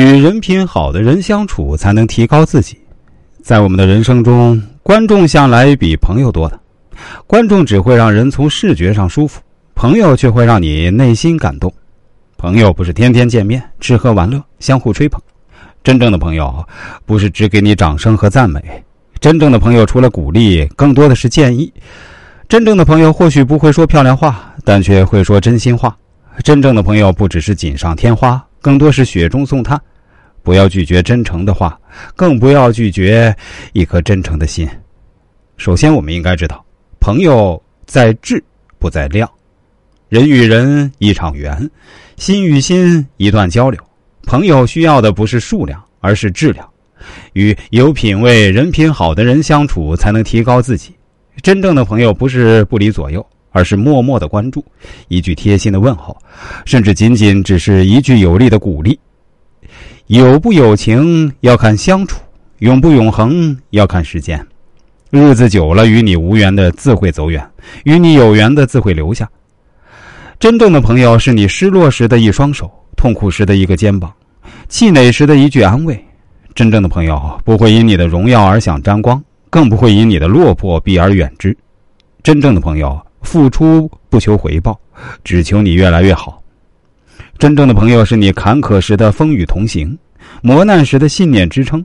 与人品好的人相处，才能提高自己。在我们的人生中，观众向来比朋友多的。观众只会让人从视觉上舒服，朋友却会让你内心感动。朋友不是天天见面吃喝玩乐相互吹捧，真正的朋友不是只给你掌声和赞美，真正的朋友除了鼓励，更多的是建议。真正的朋友或许不会说漂亮话，但却会说真心话。真正的朋友不只是锦上添花，更多是雪中送炭。不要拒绝真诚的话，更不要拒绝一颗真诚的心。首先，我们应该知道。朋友在质不在量，人与人一场缘，心与心一段交流。朋友需要的不是数量，而是质量。与有品位、人品好的人相处，才能提高自己。真正的朋友不是不离左右，而是默默的关注，一句贴心的问候，甚至仅仅只是一句有力的鼓励。有不有情要看相处，永不永恒要看时间。日子久了，与你无缘的自会走远，与你有缘的自会留下。真正的朋友是你失落时的一双手，痛苦时的一个肩膀，气馁时的一句安慰。真正的朋友不会因你的荣耀而想沾光，更不会因你的落魄避而远之。真正的朋友付出不求回报，只求你越来越好。真正的朋友是你坎坷时的风雨同行，磨难时的信念支撑。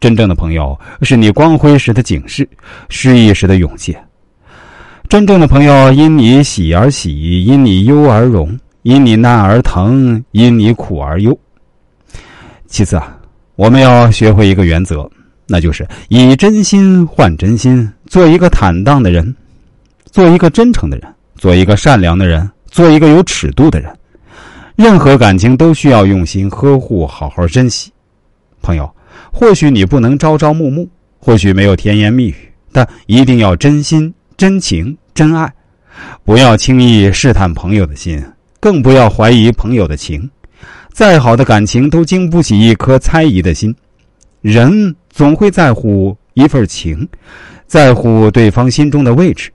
真正的朋友是你光辉时的警示，失意时的勇气。真正的朋友因你喜而喜，因你忧而荣，因你难而疼，因你苦而忧。其次啊，我们要学会一个原则，那就是以真心换真心，做一个坦荡的人，做一个真诚的人，做一个善良的人，做一个有尺度的人。任何感情都需要用心呵护，好好珍惜，朋友。或许你不能朝朝暮暮，或许没有甜言蜜语，但一定要真心、真情、真爱。不要轻易试探朋友的心，更不要怀疑朋友的情。再好的感情都经不起一颗猜疑的心。人总会在乎一份情，在乎对方心中的位置。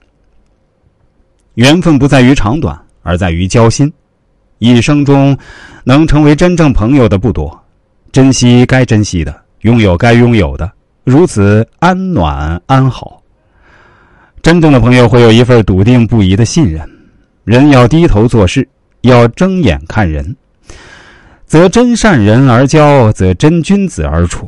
缘分不在于长短，而在于交心。一生中，能成为真正朋友的不多，珍惜该珍惜的。拥有该拥有的，如此安暖安好。真正的朋友会有一份笃定不移的信任。人要低头做事，要睁眼看人，则真善人而交，则真君子而处。